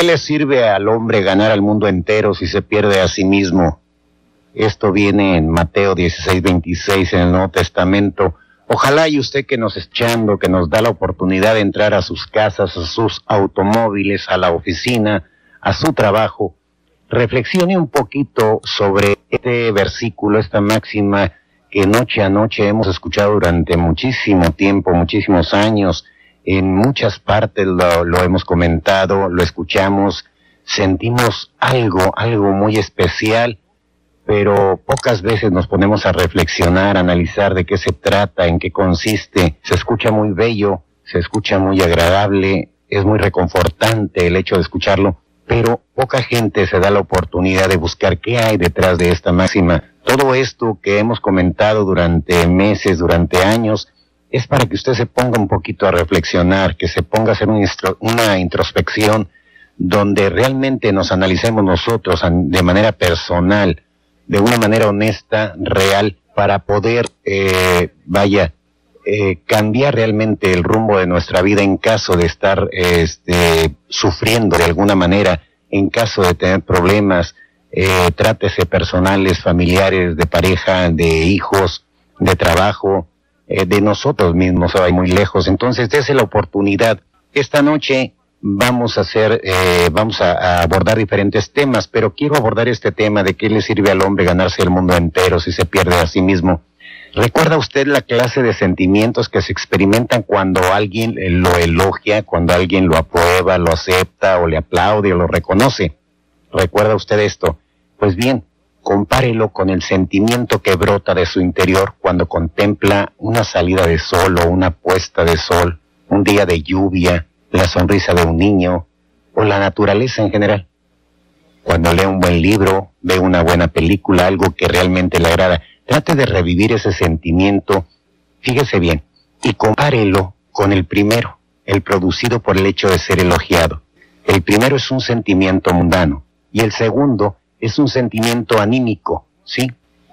Qué le sirve al hombre ganar al mundo entero si se pierde a sí mismo? Esto viene en Mateo 16, 26 en el Nuevo Testamento. Ojalá y usted que nos echando, que nos da la oportunidad de entrar a sus casas, a sus automóviles, a la oficina, a su trabajo, reflexione un poquito sobre este versículo, esta máxima que noche a noche hemos escuchado durante muchísimo tiempo, muchísimos años, en muchas partes lo, hemos comentado, lo escuchamos, sentimos algo, algo muy especial, pero pocas veces nos ponemos a reflexionar, a analizar de qué se trata, en qué consiste. Se escucha muy bello, se escucha muy agradable, es muy reconfortante el hecho de escucharlo, pero poca gente se da la oportunidad de buscar qué hay detrás de esta máxima. Todo esto que hemos comentado durante meses, durante años, es para que usted se ponga un poquito a reflexionar, que se ponga a hacer una introspección donde realmente nos analicemos nosotros de manera personal, de una manera honesta, real, para poder, eh, vaya, eh, cambiar realmente el rumbo de nuestra vida en caso de estar este, sufriendo de alguna manera, en caso de tener problemas, eh, trátese personales, familiares, de pareja, de hijos, de trabajo, eh, de nosotros mismos, va muy lejos. Entonces, es la oportunidad. Esta noche vamos a hacer, eh, vamos a, abordar diferentes temas, pero quiero abordar este tema de qué le sirve al hombre ganarse el mundo entero si se pierde a sí mismo. ¿Recuerda usted la clase de sentimientos que se experimentan cuando alguien lo elogia, cuando alguien lo aprueba, lo acepta o le aplaude o lo reconoce? ¿Recuerda usted esto? Pues bien, compárelo con el sentimiento que brota de su interior cuando contempla una salida de sol o una puesta de sol, un día de lluvia, la sonrisa de un niño o la naturaleza en general. Cuando lee un buen libro, ve una buena película, algo que realmente le agrada, trate de revivir ese sentimiento, fíjese bien, y compárelo con el primero, el producido por el hecho de ser elogiado. El primero es un sentimiento mundano y el segundo es un sentimiento anímico, ¿sí?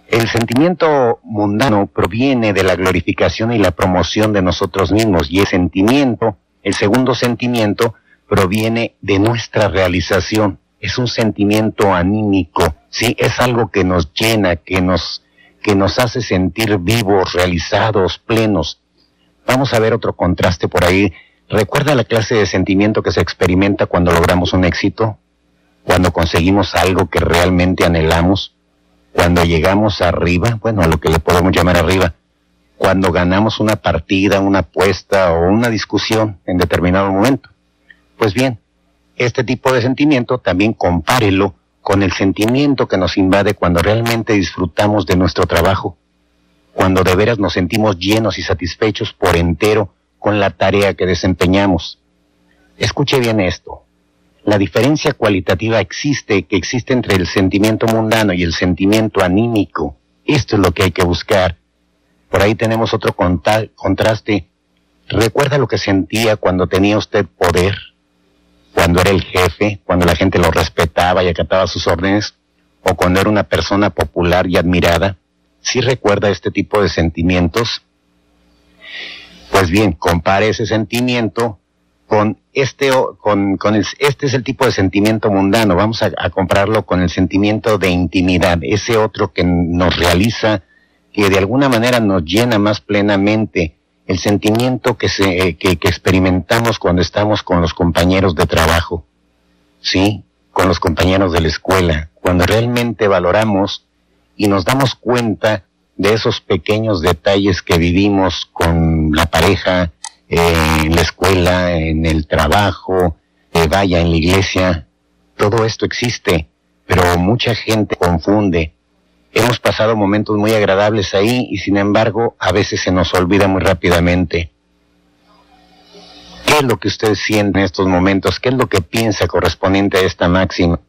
El sentimiento mundano proviene de la glorificación y la promoción de nosotros mismos y el sentimiento, el segundo sentimiento, proviene de nuestra realización. Es un sentimiento anímico, ¿sí? Es algo que nos llena, que nos, que nos hace sentir vivos, realizados, plenos. Vamos a ver otro contraste por ahí. ¿Recuerda la clase de sentimiento que se experimenta cuando logramos un éxito? Cuando conseguimos algo que realmente anhelamos, cuando llegamos arriba, bueno, a lo que le podemos llamar arriba, cuando ganamos una partida, una apuesta o una discusión en determinado momento. Pues bien, este tipo de sentimiento también compárelo con el sentimiento que nos invade cuando realmente disfrutamos de nuestro trabajo, cuando de veras nos sentimos llenos y satisfechos por entero con la tarea que desempeñamos. Escuche bien esto la diferencia cualitativa existe, que existe entre el sentimiento mundano y el sentimiento anímico. Esto es lo que hay que buscar. Por ahí tenemos otro contraste. ¿Recuerda lo que sentía cuando tenía usted poder? Cuando era el jefe, cuando la gente lo respetaba y acataba sus órdenes, o cuando era una persona popular y admirada. ¿Sí recuerda este tipo de sentimientos? Pues bien, compare ese sentimiento con este, con, con este es el tipo de sentimiento mundano, vamos a, a, con el sentimiento de intimidad, ese otro que nos realiza, que de alguna manera nos llena más plenamente, el sentimiento que, se, que, que experimentamos cuando estamos con los compañeros de trabajo, ¿sí? Con los compañeros de la escuela, cuando realmente valoramos y nos damos cuenta de esos pequeños detalles que vivimos con la pareja, en la escuela, en el trabajo, eh, vaya en la iglesia. Todo esto existe, pero mucha gente confunde. Hemos pasado momentos muy agradables ahí y sin embargo a veces se nos olvida muy rápidamente. ¿Qué es lo que usted siente en estos momentos? ¿Qué es lo que piensa correspondiente a esta máxima?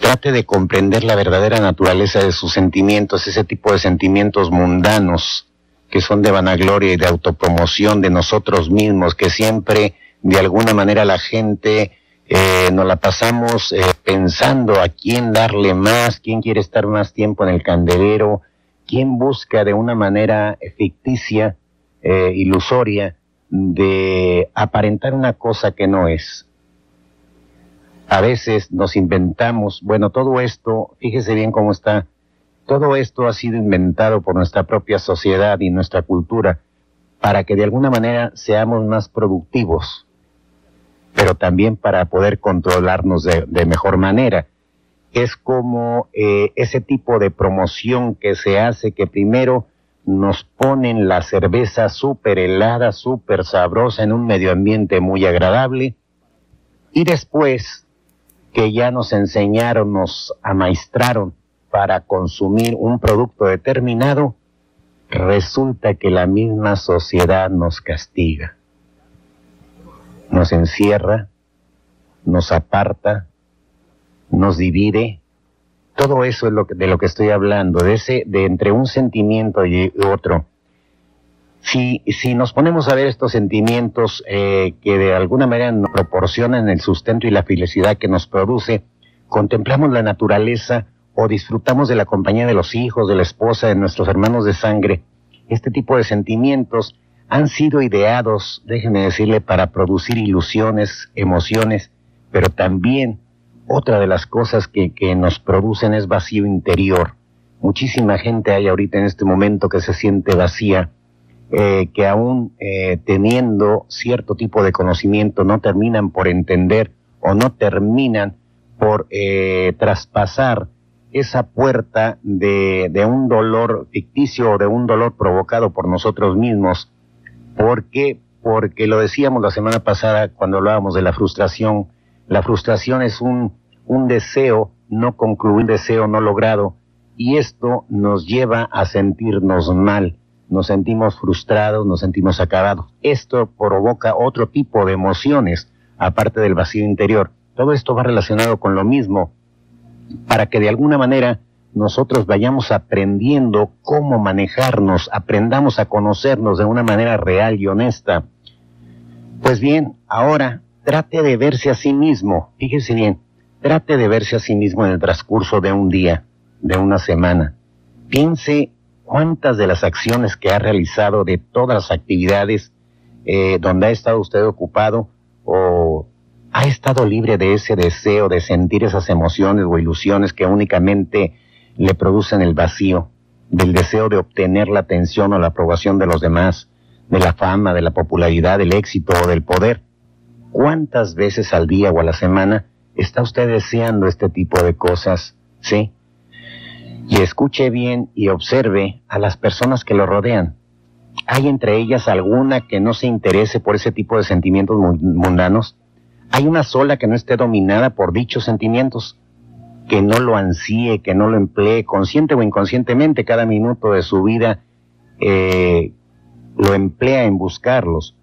Trate de comprender la verdadera naturaleza de sus sentimientos, ese tipo de sentimientos mundanos que son de vanagloria y de autopromoción de nosotros mismos, que siempre de alguna manera la gente eh, nos la pasamos eh, pensando a quién darle más, quién quiere estar más tiempo en el candelero, quién busca de una manera ficticia, eh, ilusoria, de aparentar una cosa que no es. A veces nos inventamos, bueno, todo esto, fíjese bien cómo está, todo esto ha sido inventado por nuestra propia sociedad y nuestra cultura para que de alguna manera seamos más productivos, pero también para poder controlarnos de, mejor manera. Es como eh, ese tipo de promoción que se hace que primero nos ponen la cerveza súper helada, súper sabrosa en un medio ambiente muy agradable y después que ya nos enseñaron, nos amaestraron para consumir un producto determinado, resulta que la misma sociedad nos castiga, nos encierra, nos aparta, nos divide. Todo eso es de lo que estoy hablando, de ese, de entre un sentimiento y otro si, si nos ponemos a ver estos sentimientos eh, que de alguna manera nos proporcionan el sustento y la felicidad que nos produce, contemplamos la naturaleza o disfrutamos de la compañía de los hijos, de la esposa, de nuestros hermanos de sangre, este tipo de sentimientos han sido ideados, déjenme decirle, para producir ilusiones, emociones, pero también otra de las cosas que, nos producen es vacío interior. Muchísima gente hay ahorita en este momento que se siente vacía, eh, que aún eh, teniendo cierto tipo de conocimiento no terminan por entender o no terminan por eh, traspasar esa puerta de, un dolor ficticio o de un dolor provocado por nosotros mismos. ¿Por qué? Porque lo decíamos la semana pasada cuando hablábamos de la frustración. La frustración es un, un deseo no concluido, un deseo no logrado, y esto nos lleva a sentirnos mal nos sentimos frustrados, nos sentimos acabados. Esto provoca otro tipo de emociones, aparte del vacío interior. Todo esto va relacionado con lo mismo, para que de alguna manera nosotros vayamos aprendiendo cómo manejarnos, aprendamos a conocernos de una manera real y honesta. Pues bien, ahora trate de verse a sí mismo, fíjese bien, trate de verse a sí mismo en el transcurso de un día, de una semana. Piense cuántas de las acciones que ha realizado, de todas las actividades eh, donde ha estado usted ocupado o ha estado libre de ese deseo de sentir esas emociones o ilusiones que únicamente le producen el vacío, del deseo de obtener la atención o la aprobación de los demás, de la fama, de la popularidad, del éxito o del poder. ¿Cuántas veces al día o a la semana está usted deseando este tipo de cosas? Sí, y escuche bien y observe a las personas que lo rodean. ¿Hay entre ellas alguna que no se interese por ese tipo de sentimientos mundanos? ¿Hay una sola que no esté dominada por dichos sentimientos? Que no lo ansíe, que no lo emplee consciente o inconscientemente cada minuto de su vida, eh, lo emplea en buscarlos.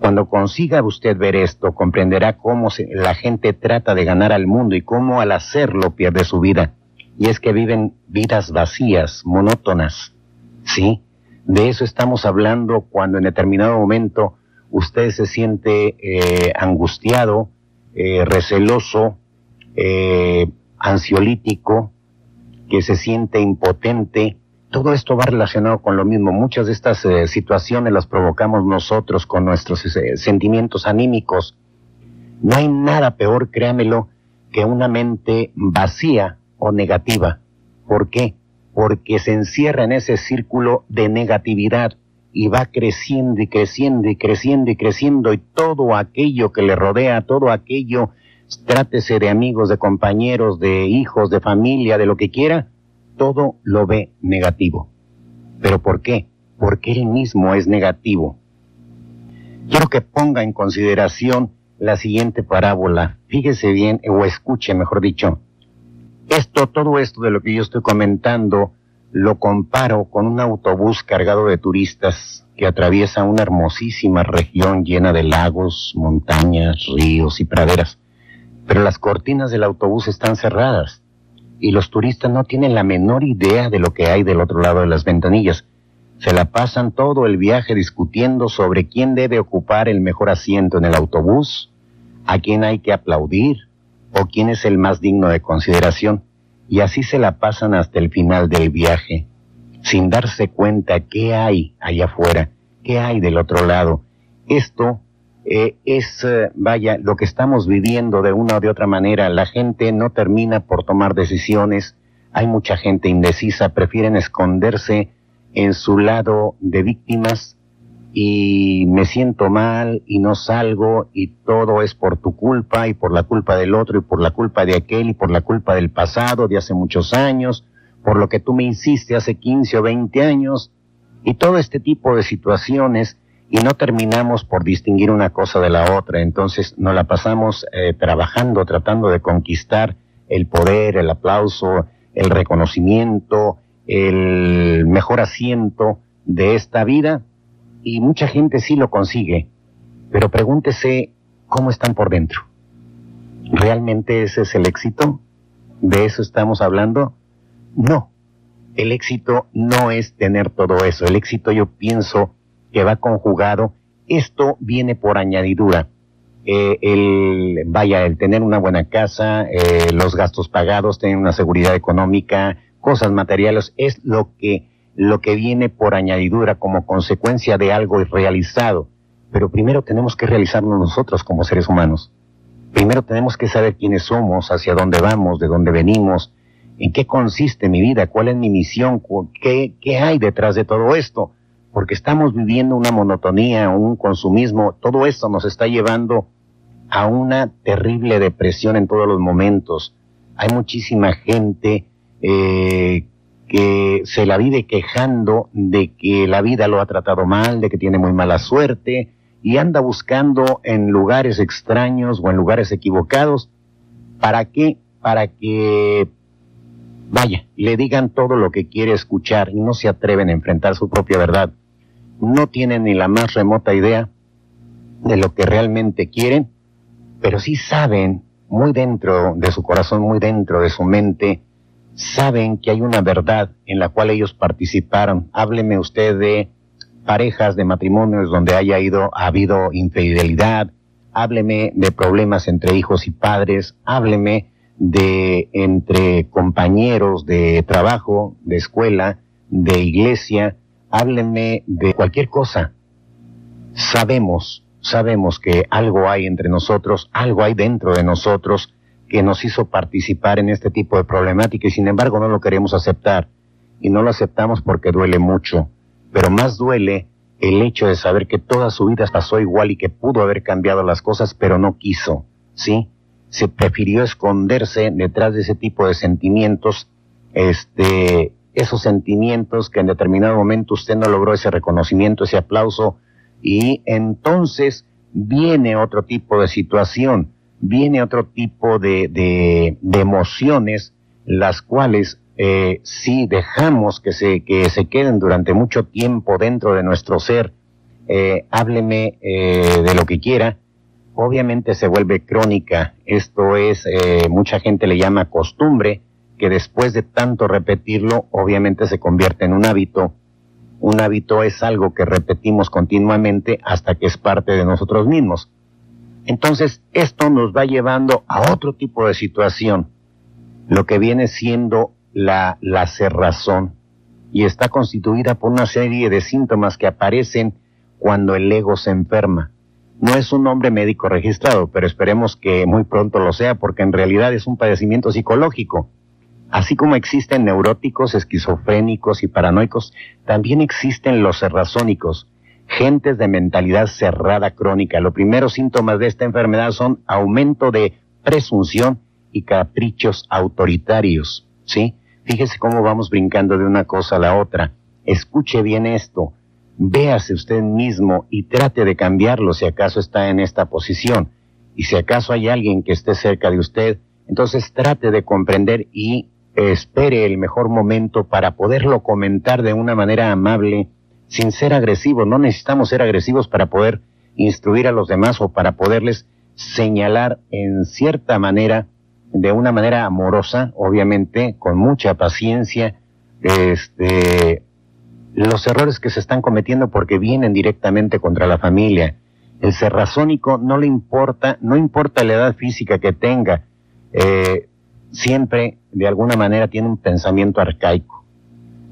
Cuando consiga usted ver esto, comprenderá cómo la gente trata de ganar al mundo y cómo al hacerlo pierde su vida y es que viven vidas vacías, monótonas. ¿Sí? De eso estamos hablando cuando en determinado momento usted se siente eh, angustiado, eh, receloso, eh, ansiolítico, que se siente impotente. Todo esto va relacionado con lo mismo. Muchas de estas situaciones las provocamos nosotros con nuestros sentimientos anímicos. No hay nada peor, créamelo, que una mente vacía o negativa. ¿Por qué? Porque se encierra en ese círculo de negatividad y va creciendo y creciendo y creciendo y creciendo y todo aquello que le rodea, todo aquello, trátese de amigos, de compañeros, de hijos, de familia, de lo que quiera, todo lo ve negativo. ¿Pero por qué? Porque él mismo es negativo. Quiero que ponga en consideración la siguiente parábola. Fíjese bien, o escuche, mejor dicho. Esto, todo esto de lo que yo estoy comentando, lo comparo con un autobús cargado de turistas que atraviesa una hermosísima región llena de lagos, montañas, ríos y praderas. Pero las cortinas del autobús están cerradas y los turistas no tienen la menor idea de lo que hay del otro lado de las ventanillas. Se la pasan todo el viaje discutiendo sobre quién debe ocupar el mejor asiento en el autobús, a quién hay que aplaudir o quién es el más digno de consideración. Y así se la pasan hasta el final del viaje, sin darse cuenta qué hay allá afuera, qué hay del otro lado. Esto eh, es, eh, vaya, lo que estamos viviendo de una o de otra manera. La gente no termina por tomar decisiones. Hay mucha gente indecisa, prefieren esconderse en su lado de víctimas y me siento mal y no salgo y todo es por tu culpa y por la culpa del otro y por la culpa de aquel y por la culpa del pasado de hace muchos años, por lo que tú me hiciste hace 15 o 20 años y todo este tipo de situaciones y no terminamos por distinguir una cosa de la otra. Entonces nos la pasamos eh, trabajando, tratando de conquistar el poder, el aplauso, el reconocimiento, el mejor asiento de esta vida y mucha gente sí lo consigue, pero pregúntese cómo están por dentro. ¿Realmente ese es el éxito? ¿De eso estamos hablando? No, el éxito no es tener todo eso, el éxito yo pienso que va conjugado, esto viene por añadidura. Eh, el, vaya, el tener una buena casa, eh, los gastos pagados, tener una seguridad económica, cosas materiales, es lo que, lo que viene por añadidura como consecuencia de algo realizado. Pero primero tenemos que realizarlo nosotros como seres humanos. Primero tenemos que saber quiénes somos, hacia dónde vamos, de dónde venimos, en qué consiste mi vida, cuál es mi misión, qué, qué hay detrás de todo esto. Porque estamos viviendo una monotonía, un consumismo, todo esto nos está llevando a una terrible depresión en todos los momentos. Hay muchísima gente eh, que se la vive quejando de que la vida lo ha tratado mal, de que tiene muy mala suerte y anda buscando en lugares extraños o en lugares equivocados. ¿Para qué? Para que, vaya, le digan todo lo que quiere escuchar y no se atreven a enfrentar su propia verdad. No tienen ni la más remota idea de lo que realmente quieren, pero sí saben muy dentro de su corazón, muy dentro de su mente, saben que hay una verdad en la cual ellos participaron. Hábleme usted de parejas, de matrimonios donde haya ido, ha habido infidelidad, hábleme de problemas entre hijos y padres, hábleme de entre compañeros de trabajo, de escuela, de iglesia, hábleme de cualquier cosa. Sabemos, sabemos que algo hay entre nosotros, algo hay dentro de nosotros que nos hizo participar en este tipo de problemática y sin embargo no lo queremos aceptar. Y no lo aceptamos porque duele mucho. Pero más duele el hecho de saber que toda su vida pasó igual y que pudo haber cambiado las cosas, pero no quiso, ¿sí? Se prefirió esconderse detrás de ese tipo de sentimientos, este, esos sentimientos que en determinado momento usted no logró ese reconocimiento, ese aplauso, y entonces viene otro tipo de situación viene otro tipo de, de, emociones, las cuales eh, si dejamos que se, que se queden durante mucho tiempo dentro de nuestro ser, eh, hábleme eh, de lo que quiera, obviamente se vuelve crónica. Esto es, eh, mucha gente le llama costumbre, que después de tanto repetirlo, obviamente se convierte en un hábito. Un hábito es algo que repetimos continuamente hasta que es parte de nosotros mismos. Entonces, esto nos va llevando a otro tipo de situación, lo que viene siendo la, la cerrazón, y está constituida por una serie de síntomas que aparecen cuando el ego se enferma. No es un nombre médico registrado, pero esperemos que muy pronto lo sea, porque en realidad es un padecimiento psicológico. Así como existen neuróticos, esquizofrénicos y paranoicos, también existen los cerrazónicos, gentes de mentalidad cerrada crónica. Los primeros síntomas de esta enfermedad son aumento de presunción y caprichos autoritarios, ¿sí? Fíjese cómo vamos brincando de una cosa a la otra. escuche bien esto, véase usted mismo y trate de cambiarlo si acaso está en esta posición. Y si acaso hay alguien que esté cerca de usted, entonces trate de comprender y espere el mejor momento para poderlo comentar de una manera amable, sin ser agresivo. No necesitamos ser agresivos para poder instruir a los demás o para poderles señalar en cierta manera, de una manera amorosa, obviamente, con mucha paciencia, este, los errores que se están cometiendo porque vienen directamente contra la familia. El serrazónico no le importa, no importa la edad física que tenga, eh, siempre de alguna manera tiene un pensamiento arcaico.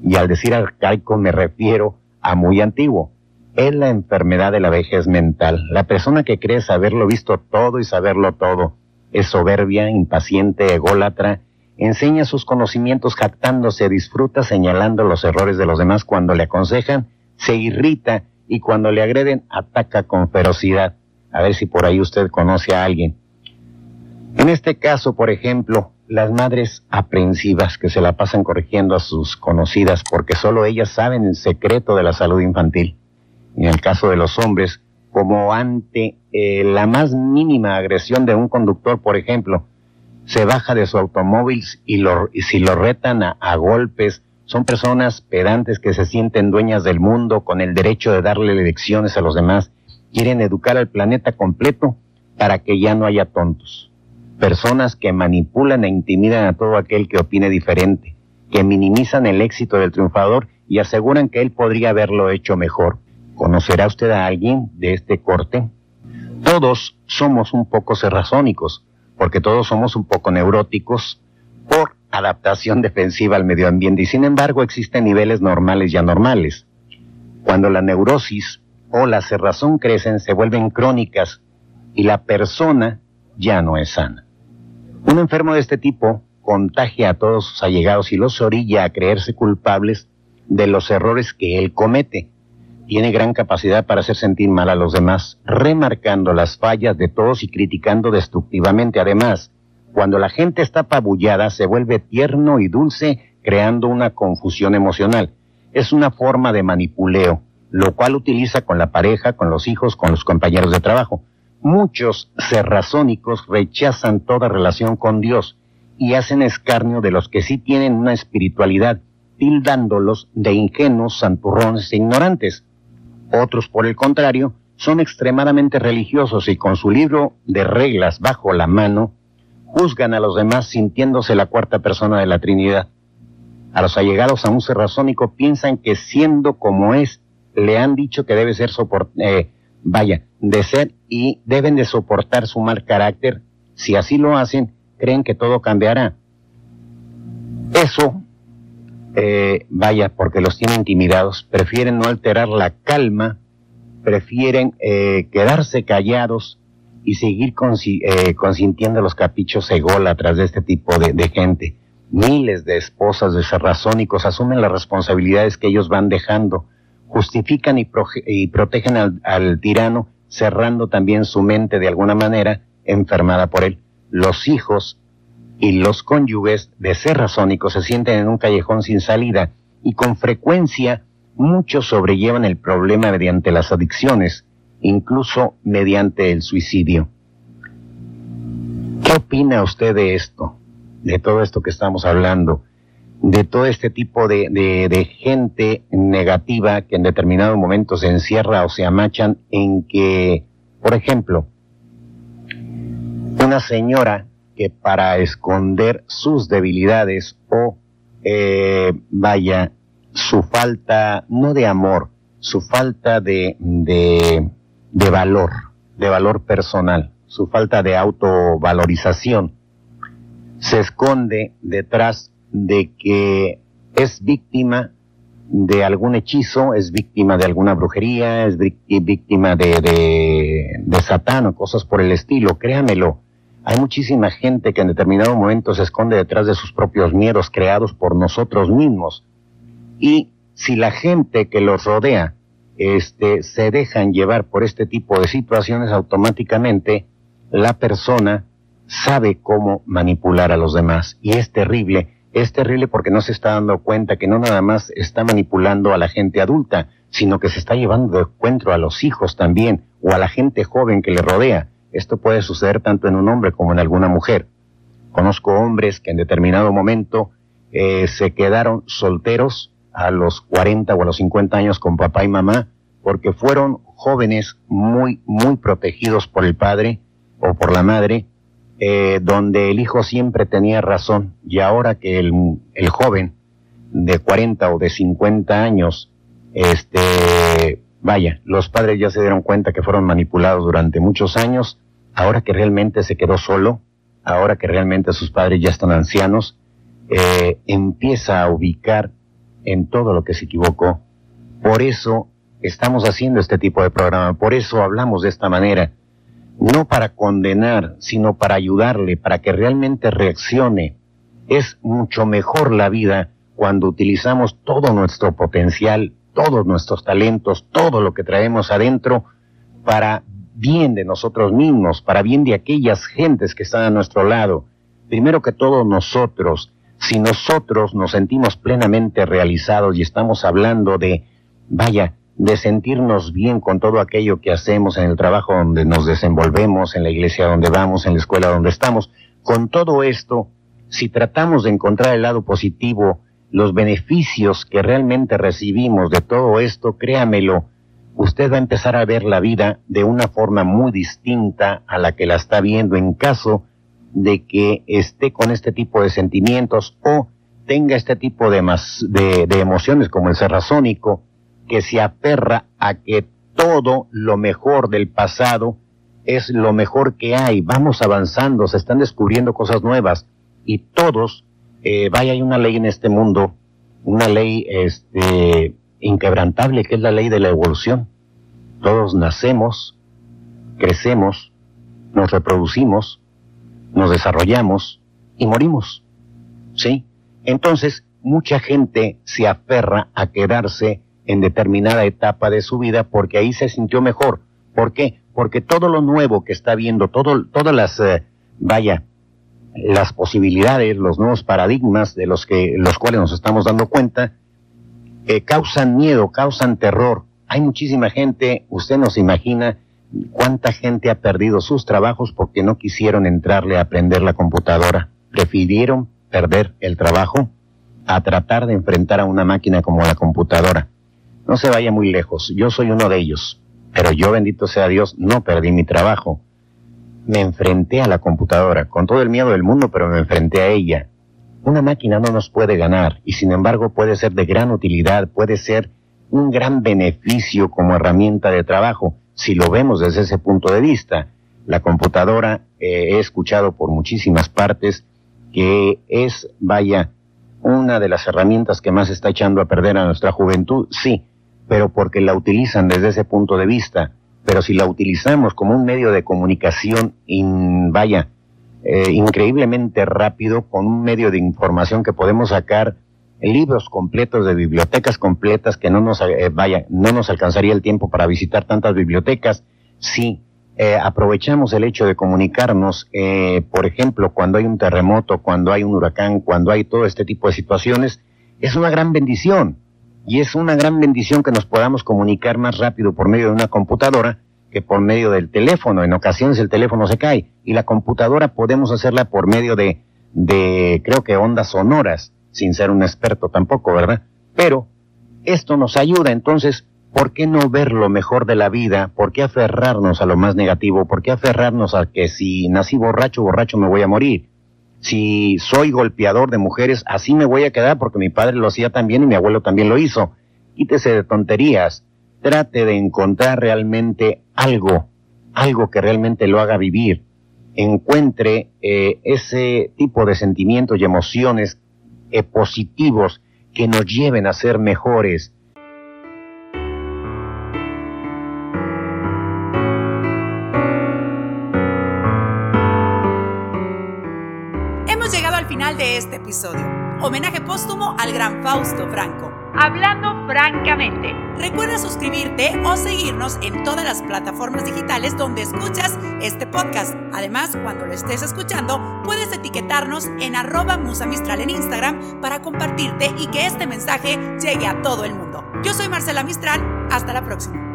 Y al decir arcaico me refiero a muy antiguo. Es la enfermedad de la vejez mental. La persona que cree saberlo visto todo y saberlo todo es soberbia, impaciente, ególatra, enseña sus conocimientos jactándose, disfruta señalando los errores de los demás cuando le aconsejan, se irrita y cuando le agreden ataca con ferocidad. A ver si por ahí usted conoce a alguien. En este caso, por ejemplo, las madres aprensivas que se la pasan corrigiendo a sus conocidas porque solo ellas saben el secreto de la salud infantil. En el caso de los hombres, como ante eh, la más mínima agresión de un conductor, por ejemplo, se baja de su automóvil y, lo, y si lo retan a, a, golpes, son personas pedantes que se sienten dueñas del mundo con el derecho de darle lecciones a los demás, quieren educar al planeta completo para que ya no haya tontos personas que manipulan e intimidan a todo aquel que opine diferente, que minimizan el éxito del triunfador y aseguran que él podría haberlo hecho mejor. ¿Conocerá usted a alguien de este corte? Todos somos un poco serrazónicos, porque todos somos un poco neuróticos por adaptación defensiva al medio ambiente y sin embargo existen niveles normales y anormales. Cuando la neurosis o la cerrazón crecen se vuelven crónicas y la persona ya no es sana. Un enfermo de este tipo contagia a todos sus allegados y los orilla a creerse culpables de los errores que él comete. Tiene gran capacidad para hacer sentir mal a los demás, remarcando las fallas de todos y criticando destructivamente. Además, cuando la gente está apabullada, se vuelve tierno y dulce, creando una confusión emocional. Es una forma de manipuleo, lo cual utiliza con la pareja, con los hijos, con los compañeros de trabajo. Muchos serrazónicos rechazan toda relación con Dios y hacen escarnio de los que sí tienen una espiritualidad, tildándolos de ingenuos, santurrones e ignorantes. Otros, por el contrario, son extremadamente religiosos y con su libro de reglas bajo la mano, juzgan a los demás sintiéndose la cuarta persona de la Trinidad. A los allegados a un serrazónico piensan que siendo como es, le han dicho que debe ser soportado, eh, vaya, de ser y deben de soportar su mal carácter. Si así lo hacen, creen que todo cambiará. Eso, eh, vaya, porque los tiene intimidados, prefieren no alterar la calma, prefieren eh, quedarse callados y seguir eh, consintiendo los caprichos ególatras de este tipo de, de, gente. Miles de esposas de serrazónicos asumen las responsabilidades que ellos van dejando justifican y, protegen al, al, tirano, cerrando también su mente de alguna manera enfermada por él. Los hijos y los cónyuges de ser razónicos se sienten en un callejón sin salida y con frecuencia muchos sobrellevan el problema mediante las adicciones, incluso mediante el suicidio. ¿Qué opina usted de esto? De todo esto que estamos hablando de todo este tipo de, de, de, gente negativa que en determinado momento se encierra o se amachan en que, por ejemplo, una señora que para esconder sus debilidades o, eh, vaya, su falta, no de amor, su falta de, de, de valor, de valor personal, su falta de autovalorización, se esconde detrás de que es víctima de algún hechizo, es víctima de alguna brujería, es víctima de, de, Satán o cosas por el estilo, créamelo. Hay muchísima gente que en determinado momento se esconde detrás de sus propios miedos creados por nosotros mismos. Y si la gente que los rodea este, se dejan llevar por este tipo de situaciones, automáticamente la persona sabe cómo manipular a los demás. Y es terrible es terrible porque no se está dando cuenta que no nada más está manipulando a la gente adulta, sino que se está llevando de encuentro a los hijos también o a la gente joven que le rodea. Esto puede suceder tanto en un hombre como en alguna mujer. Conozco hombres que en determinado momento eh, se quedaron solteros a los 40 o a los 50 años con papá y mamá porque fueron jóvenes muy, muy protegidos por el padre o por la madre, eh, donde el hijo siempre tenía razón y ahora que el, el joven de 40 o de 50 años, este, vaya, los padres ya se dieron cuenta que fueron manipulados durante muchos años, ahora que realmente se quedó solo, ahora que realmente sus padres ya están ancianos, eh, empieza a ubicar en todo lo que se equivocó. Por eso estamos haciendo este tipo de programa, por eso hablamos de esta manera, no para condenar, sino para ayudarle, para que realmente reaccione. Es mucho mejor la vida cuando utilizamos todo nuestro potencial, todos nuestros talentos, todo lo que traemos adentro para bien de nosotros mismos, para bien de aquellas gentes que están a nuestro lado. Primero que todo nosotros, si nosotros nos sentimos plenamente realizados y estamos hablando de, vaya, de sentirnos bien con todo aquello que hacemos en el trabajo donde nos desenvolvemos, en la iglesia donde vamos, en la escuela donde estamos, con todo esto, si tratamos de encontrar el lado positivo, los beneficios que realmente recibimos de todo esto, créamelo, usted va a empezar a ver la vida de una forma muy distinta a la que la está viendo en caso de que esté con este tipo de sentimientos o tenga este tipo de, de, emociones como el serrazónico, que se aferra a que todo lo mejor del pasado es lo mejor que hay. Vamos avanzando, se están descubriendo cosas nuevas y todos, eh, vaya, hay una ley en este mundo, una ley este, inquebrantable que es la ley de la evolución. Todos nacemos, crecemos, nos reproducimos, nos desarrollamos y morimos. ¿Sí? Entonces, mucha gente se aferra a quedarse en determinada etapa de su vida porque ahí se sintió mejor. ¿Por qué? Porque todo lo nuevo que está viendo, todo, todas las, eh, vaya, las posibilidades, los nuevos paradigmas de los que, los cuales nos estamos dando cuenta, eh, causan miedo, causan terror. Hay muchísima gente, usted nos imagina cuánta gente ha perdido sus trabajos porque no quisieron entrarle a aprender la computadora. Prefirieron perder el trabajo a tratar de enfrentar a una máquina como la computadora. No se vaya muy lejos, yo soy uno de ellos, pero yo, bendito sea Dios, no perdí mi trabajo. Me enfrenté a la computadora, con todo el miedo del mundo, pero me enfrenté a ella. Una máquina no nos puede ganar y sin embargo puede ser de gran utilidad, puede ser un gran beneficio como herramienta de trabajo, si lo vemos desde ese punto de vista. La computadora eh, he escuchado por muchísimas partes que es, vaya, una de las herramientas que más está echando a perder a nuestra juventud, sí, pero porque la utilizan desde ese punto de vista. Pero si la utilizamos como un medio de comunicación, vaya, eh, increíblemente rápido con un medio de información que podemos sacar libros completos de bibliotecas completas que no nos eh, vaya no nos alcanzaría el tiempo para visitar tantas bibliotecas si eh, aprovechamos el hecho de comunicarnos por ejemplo cuando hay un terremoto cuando hay un huracán cuando hay todo este tipo de situaciones es una gran bendición y es una gran bendición que nos podamos comunicar más rápido por medio de una computadora que por medio del teléfono. En ocasiones el teléfono se cae y la computadora podemos hacerla por medio de, de creo que ondas sonoras, sin ser un experto tampoco, ¿verdad? Pero esto nos ayuda, entonces, ¿por qué no ver lo mejor de la vida? ¿Por qué aferrarnos a lo más negativo? ¿Por qué aferrarnos a que si nací borracho, borracho me voy a morir? Si soy golpeador de mujeres, así me voy a quedar porque mi padre lo hacía también y mi abuelo también lo hizo. Quítese de tonterías trate de encontrar realmente algo, algo que realmente lo haga vivir, encuentre eh, ese tipo de sentimientos y emociones eh, positivos que nos lleven a ser mejores. Al final de este episodio. Homenaje póstumo al gran Fausto Franco Hablando francamente. Recuerda suscribirte o seguirnos en todas las plataformas digitales donde escuchas este podcast. Además, cuando lo estés escuchando, puedes etiquetarnos en arroba musamistral en Instagram para compartirte y que este mensaje llegue a todo el mundo. Yo soy Marcela Mistral. Hasta la próxima.